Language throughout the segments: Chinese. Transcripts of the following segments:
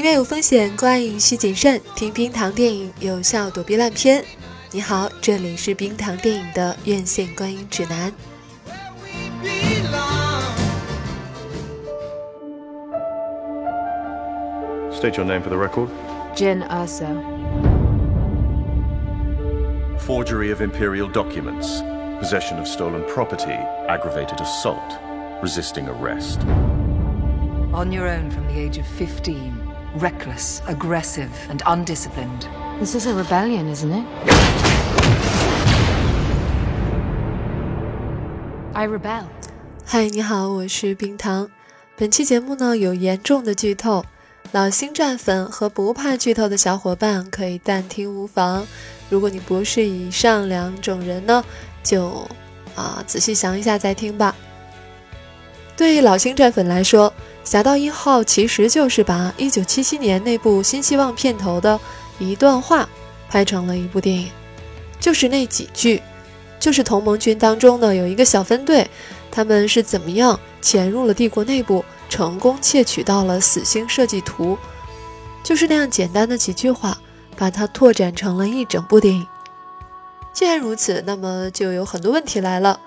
音乐有风险，观影需谨慎。听冰糖电影，有效躲避烂片。你好，这里是冰糖电影的院线观影指南。State your name for the record. Jin Urso. Forgery of imperial documents, possession of stolen property, aggravated assault, resisting arrest. On your own from the age of 15. Reckless, aggressive, and undisciplined. This is a rebellion, isn't it? I rebel. 嗨，你好，我是冰糖。本期节目呢有严重的剧透，老星战粉和不怕剧透的小伙伴可以暂听无妨。如果你不是以上两种人呢，就啊仔细想一下再听吧。对于老星战粉来说，《侠盗一号》其实就是把1977年那部《新希望》片头的一段话拍成了一部电影，就是那几句，就是同盟军当中呢有一个小分队，他们是怎么样潜入了帝国内部，成功窃取到了死星设计图，就是那样简单的几句话。把它拓展成了一整部电影。既然如此，那么就有很多问题来了。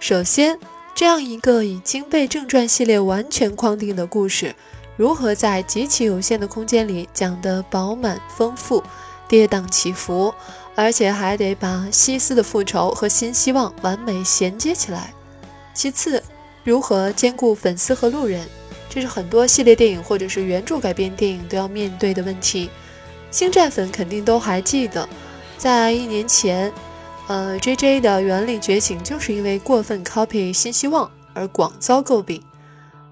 首先，这样一个已经被正传系列完全框定的故事，如何在极其有限的空间里讲得饱满丰富、跌宕起伏，而且还得把西斯的复仇和新希望完美衔接起来？其次，如何兼顾粉丝和路人？这是很多系列电影或者是原著改编电影都要面对的问题。星战粉肯定都还记得，在一年前，呃，J J 的《原力觉醒》就是因为过分 copy《新希望》而广遭诟病。《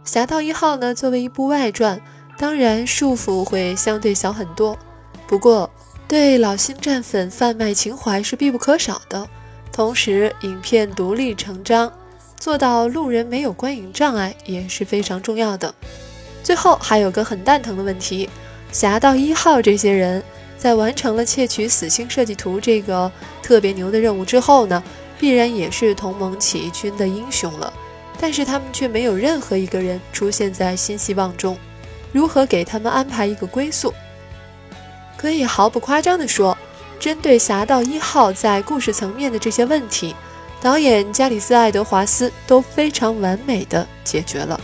侠盗一号》呢，作为一部外传，当然束缚会相对小很多。不过，对老星战粉贩卖情怀是必不可少的。同时，影片独立成章，做到路人没有观影障碍也是非常重要的。最后，还有个很蛋疼的问题。侠盗一号这些人在完成了窃取死星设计图这个特别牛的任务之后呢，必然也是同盟起义军的英雄了。但是他们却没有任何一个人出现在新希望中，如何给他们安排一个归宿？可以毫不夸张地说，针对侠盗一号在故事层面的这些问题，导演加里斯·爱德华斯都非常完美的解决了。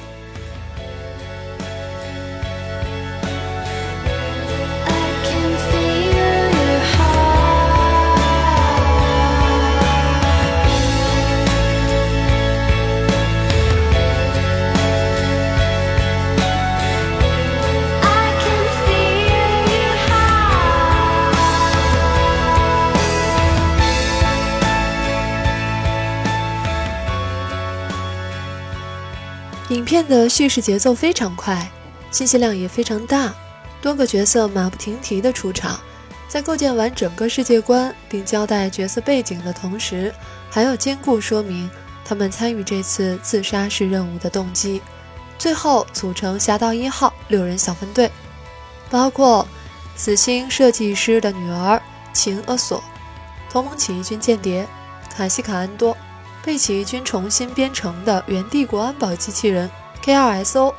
片的叙事节奏非常快，信息量也非常大，多个角色马不停蹄的出场，在构建完整个世界观并交代角色背景的同时，还要兼顾说明他们参与这次自杀式任务的动机。最后组成侠盗一号六人小分队，包括死星设计师的女儿秦阿索，同盟起义军间谍卡西卡安多。被起义军重新编程的原帝国安保机器人 K2SO，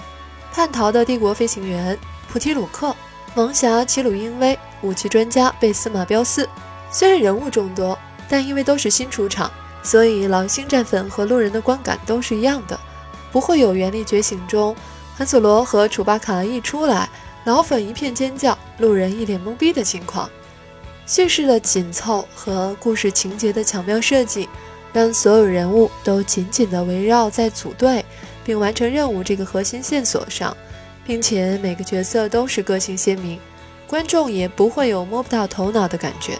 叛逃的帝国飞行员普提鲁克，盲侠齐鲁英威，武器专家贝斯马彪斯。虽然人物众多，但因为都是新出场，所以老星战粉和路人的观感都是一样的，不会有《原力觉醒》中汉索罗和楚巴卡一出来，老粉一片尖叫，路人一脸懵逼的情况。叙事的紧凑和故事情节的巧妙设计。让所有人物都紧紧地围绕在组队并完成任务这个核心线索上，并且每个角色都是个性鲜明，观众也不会有摸不到头脑的感觉。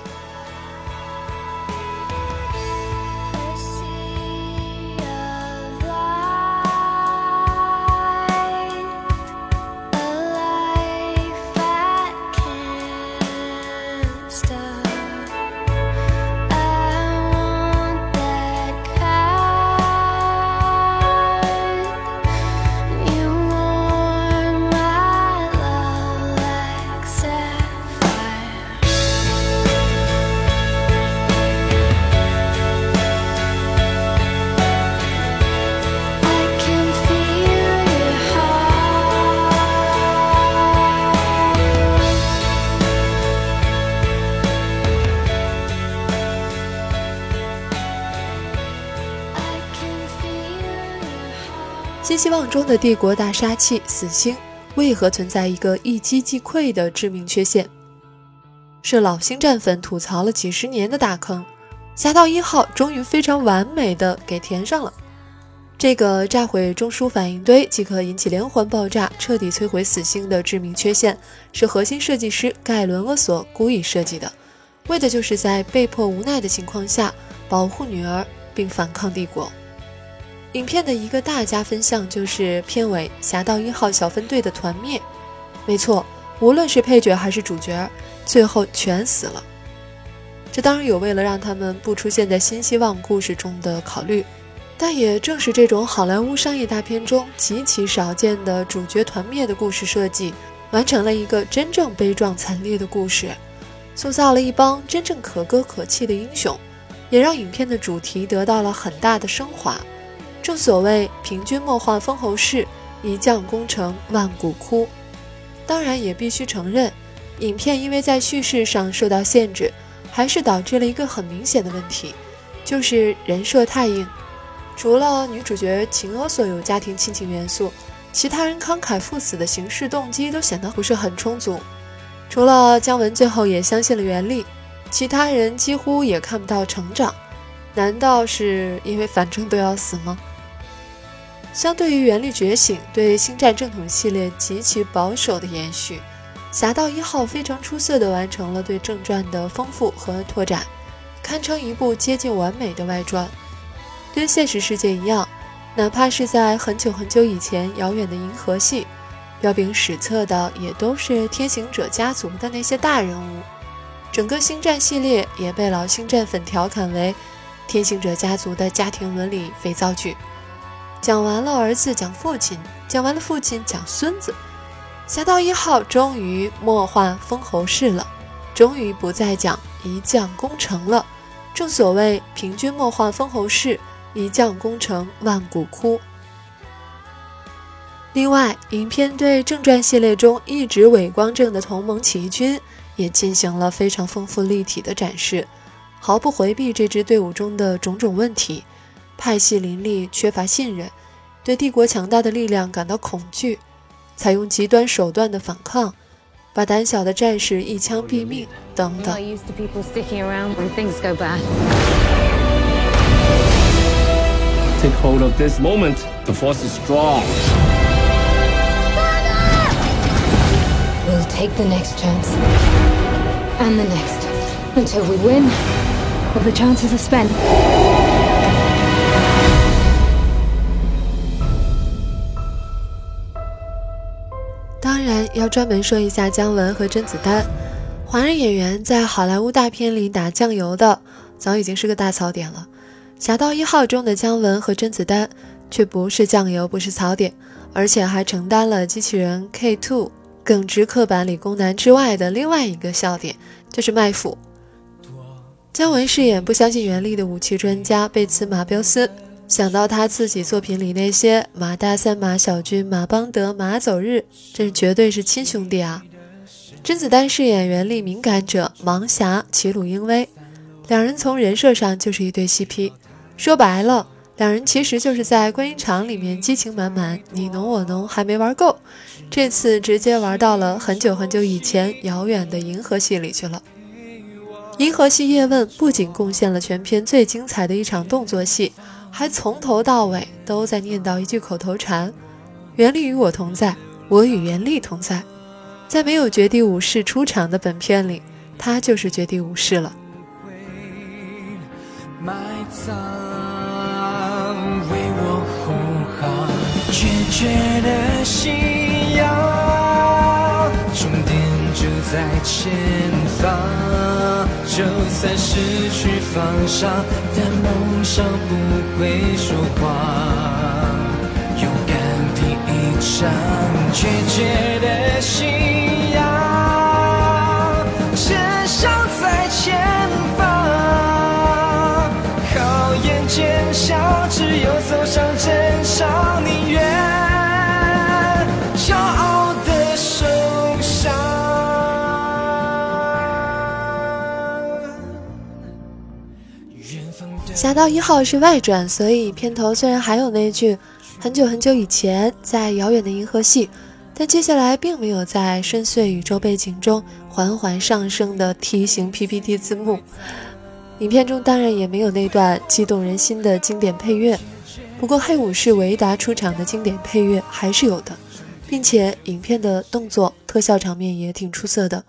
希望中的帝国大杀器死星为何存在一个一击即溃的致命缺陷？是老星战粉吐槽了几十年的大坑，侠盗一号终于非常完美的给填上了。这个炸毁中枢反应堆即可引起连环爆炸，彻底摧毁死星的致命缺陷，是核心设计师盖伦·厄索故意设计的，为的就是在被迫无奈的情况下保护女儿并反抗帝国。影片的一个大加分项就是片尾侠盗一号小分队的团灭。没错，无论是配角还是主角，最后全死了。这当然有为了让他们不出现在新希望故事中的考虑。但也正是这种好莱坞商业大片中极其少见的主角团灭的故事设计，完成了一个真正悲壮惨烈的故事，塑造了一帮真正可歌可泣的英雄，也让影片的主题得到了很大的升华。正所谓“平君莫话封侯事，一将功成万骨枯”。当然，也必须承认，影片因为在叙事上受到限制，还是导致了一个很明显的问题，就是人设太硬。除了女主角秦娥所有家庭亲情元素，其他人慷慨赴死的行事动机都显得不是很充足。除了姜文最后也相信了袁立，其他人几乎也看不到成长。难道是因为反正都要死吗？相对于原力觉醒对星战正统系列极其保守的延续，侠盗一号非常出色地完成了对正传的丰富和拓展，堪称一部接近完美的外传。跟现实世界一样，哪怕是在很久很久以前遥远的银河系，彪炳史册的也都是天行者家族的那些大人物。整个星战系列也被老星战粉调侃为天行者家族的家庭伦理肥皂剧。讲完了儿子讲父亲，讲完了父亲讲孙子，侠盗一号终于莫患封侯事了，终于不再讲一将功成了。正所谓平君莫患封侯事。一将功成万骨枯。另外，影片对正传系列中一直伪光正的同盟起义军也进行了非常丰富立体的展示，毫不回避这支队伍中的种种问题：派系林立、缺乏信任、对帝国强大的力量感到恐惧、采用极端手段的反抗、把胆小的战士一枪毙命等等。Take hold of this moment. The force is strong. We'll take the next chance. And the next. Until we win. The chances are spent. 当然要专门说一下姜文和甄子丹，华人演员在好莱坞大片里打酱油的，早已经是个大槽点了。《侠盗一号》中的姜文和甄子丹却不是酱油，不是槽点，而且还承担了机器人 K Two 耿直刻板理工男之外的另外一个笑点，就是卖腐。姜文饰演不相信原力的武器专家贝茨马彪斯，想到他自己作品里那些马大三、马小军、马邦德、马走日，这绝对是亲兄弟啊！甄子丹饰演原力敏感者盲侠齐鲁英威，两人从人设上就是一对 CP。说白了，两人其实就是在观音场里面激情满满，你侬我侬，还没玩够，这次直接玩到了很久很久以前遥远的银河系里去了。银河系叶问不仅贡献了全片最精彩的一场动作戏，还从头到尾都在念叨一句口头禅：“原力与我同在，我与原力同在。”在没有绝地武士出场的本片里，他就是绝地武士了。决绝的信仰，终点就在前。就算失去方向，但梦想不会说谎。勇敢拼一场，决绝的心侠盗一号是外传，所以片头虽然还有那句很久很久以前，在遥远的银河系，但接下来并没有在深邃宇宙背景中缓缓上升的梯形 PPT 字幕。影片中当然也没有那段激动人心的经典配乐，不过黑武士维达出场的经典配乐还是有的，并且影片的动作特效场面也挺出色的。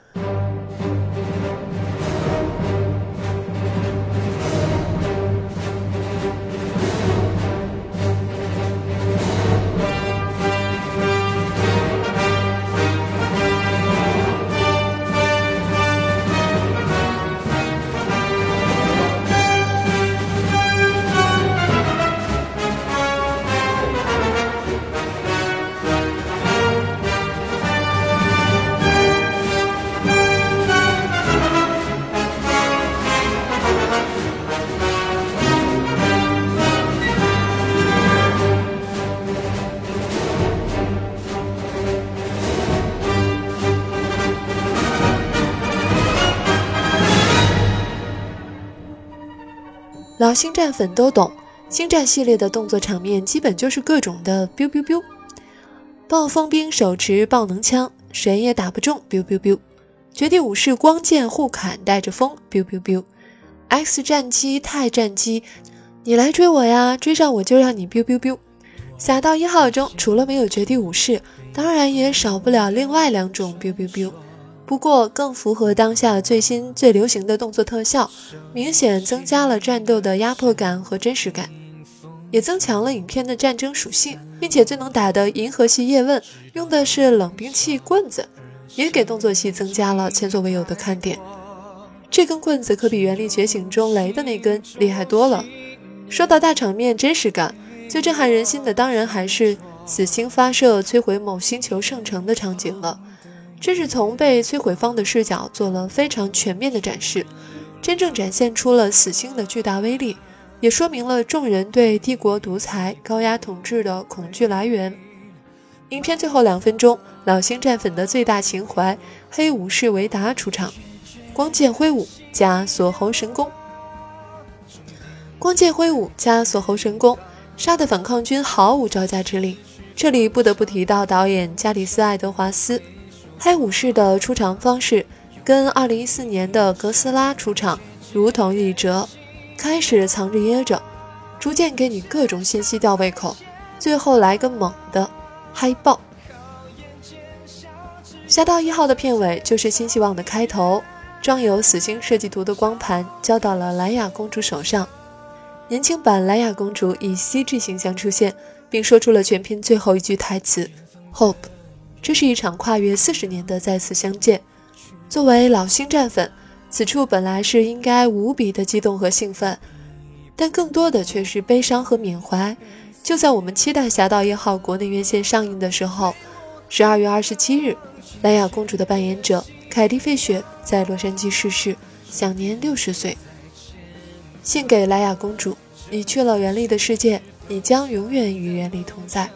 星战粉都懂，星战系列的动作场面基本就是各种的 biu biu biu，暴风兵手持爆能枪，谁也打不中 biu biu biu，绝地武士光剑互砍带着风 biu biu biu，X 战机钛战机，你来追我呀，追上我就让你 biu biu biu。侠盗一号中除了没有绝地武士，当然也少不了另外两种 biu biu biu。不过更符合当下最新最流行的动作特效，明显增加了战斗的压迫感和真实感，也增强了影片的战争属性，并且最能打的银河系叶问用的是冷兵器棍子，也给动作戏增加了前所未有的看点。这根棍子可比《原力觉醒》中雷的那根厉害多了。说到大场面真实感，最震撼人心的当然还是死星发射摧毁某星球圣城的场景了。这是从被摧毁方的视角做了非常全面的展示，真正展现出了死星的巨大威力，也说明了众人对帝国独裁、高压统治的恐惧来源。影片最后两分钟，老星战粉的最大情怀——黑武士维达出场，光剑挥舞加锁喉神功，光剑挥舞加锁喉神功，杀的反抗军毫无招架之力。这里不得不提到导演加里斯·爱德华斯。黑武士的出场方式跟2014年的哥斯拉出场如同一辙，开始藏着掖着，逐渐给你各种信息吊胃口，最后来个猛的嗨爆。侠盗一号的片尾就是新希望的开头，装有死星设计图的光盘交到了莱雅公主手上，年轻版莱雅公主以 CG 形象出现，并说出了全片最后一句台词：“Hope。”这是一场跨越四十年的再次相见。作为老星战粉，此处本来是应该无比的激动和兴奋，但更多的却是悲伤和缅怀。就在我们期待《侠盗一号》国内院线上映的时候，十二月二十七日，莱娅公主的扮演者凯蒂·费雪在洛杉矶逝世，享年六十岁。献给莱娅公主，你去了原力的世界，你将永远与原力同在。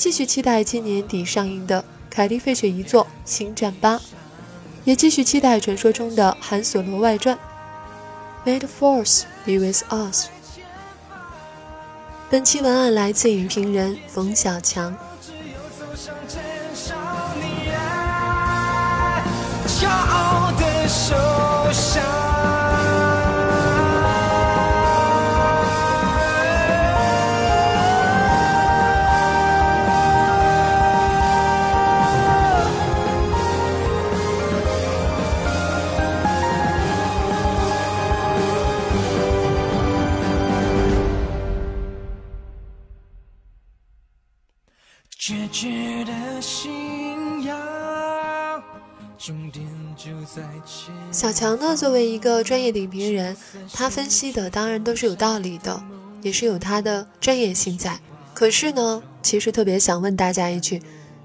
继续期待今年底上映的凯莉·费雪遗作《星战八》，也继续期待传说中的《韩索罗外传》。May the Force be with us。本期文案来自影评人冯小强。小强呢，作为一个专业的影评人，他分析的当然都是有道理的，也是有他的专业性在。可是呢，其实特别想问大家一句：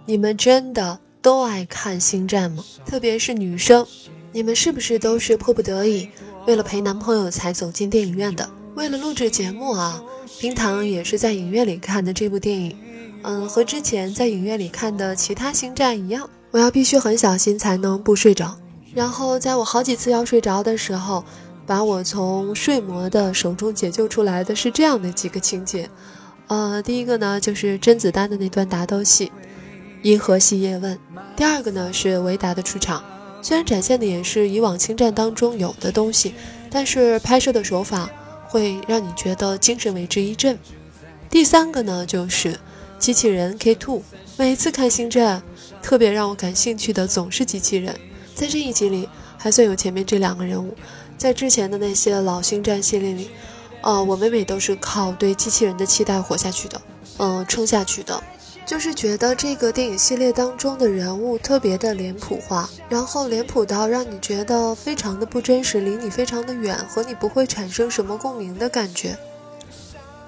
你们真的都爱看星战吗？特别是女生，你们是不是都是迫不得已，为了陪男朋友才走进电影院的？为了录制节目啊，冰糖也是在影院里看的这部电影。嗯，和之前在影院里看的其他星战一样，我要必须很小心才能不睡着。然后在我好几次要睡着的时候，把我从睡魔的手中解救出来的是这样的几个情节。呃，第一个呢就是甄子丹的那段打斗戏，《银河系叶问》；第二个呢是维达的出场，虽然展现的也是以往星战当中有的东西，但是拍摄的手法会让你觉得精神为之一振。第三个呢就是机器人 K Two，每次看星战，特别让我感兴趣的总是机器人，在这一集里还算有前面这两个人物，在之前的那些老星战系列里。呃，我每每都是靠对机器人的期待活下去的，嗯，撑下去的，就是觉得这个电影系列当中的人物特别的脸谱化，然后脸谱到让你觉得非常的不真实，离你非常的远，和你不会产生什么共鸣的感觉。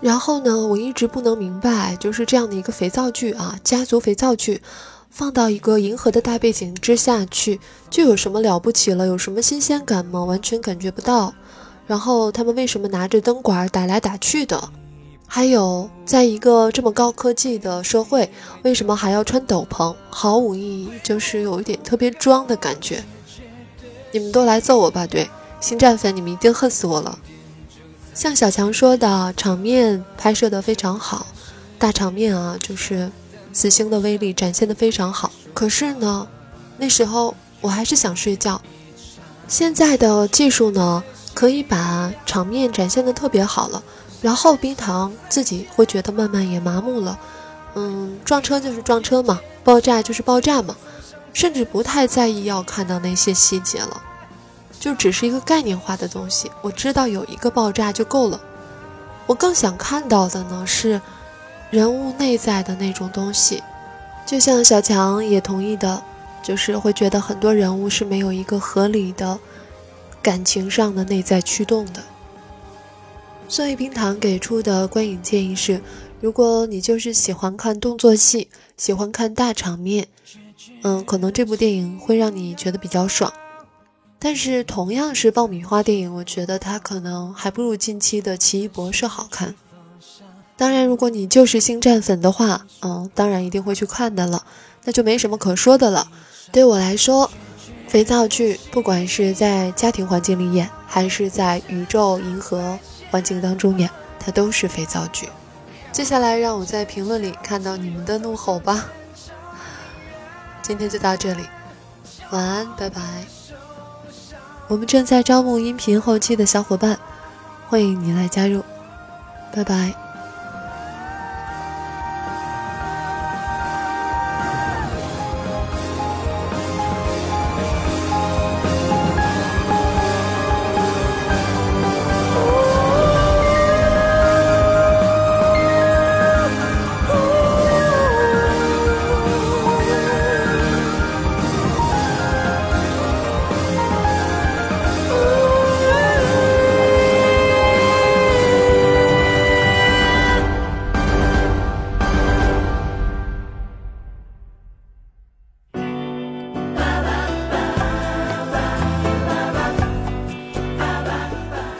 然后呢，我一直不能明白，就是这样的一个肥皂剧啊，家族肥皂剧，放到一个银河的大背景之下去，就有什么了不起了？有什么新鲜感吗？完全感觉不到。然后他们为什么拿着灯管打来打去的？还有，在一个这么高科技的社会，为什么还要穿斗篷？毫无意义，就是有一点特别装的感觉。你们都来揍我吧！对，星战粉，你们一定恨死我了。像小强说的，场面拍摄的非常好，大场面啊，就是死星的威力展现的非常好。可是呢，那时候我还是想睡觉。现在的技术呢？可以把场面展现的特别好了，然后冰糖自己会觉得慢慢也麻木了，嗯，撞车就是撞车嘛，爆炸就是爆炸嘛，甚至不太在意要看到那些细节了，就只是一个概念化的东西，我知道有一个爆炸就够了。我更想看到的呢是人物内在的那种东西，就像小强也同意的，就是会觉得很多人物是没有一个合理的。感情上的内在驱动的，所以冰糖给出的观影建议是：如果你就是喜欢看动作戏，喜欢看大场面，嗯，可能这部电影会让你觉得比较爽。但是同样是爆米花电影，我觉得它可能还不如近期的《奇异博士》好看。当然，如果你就是星战粉的话，嗯，当然一定会去看的了，那就没什么可说的了。对我来说。肥皂剧，不管是在家庭环境里演，还是在宇宙银河环境当中演，它都是肥皂剧。接下来，让我在评论里看到你们的怒吼吧。今天就到这里，晚安，拜拜。我们正在招募音频后期的小伙伴，欢迎你来加入，拜拜。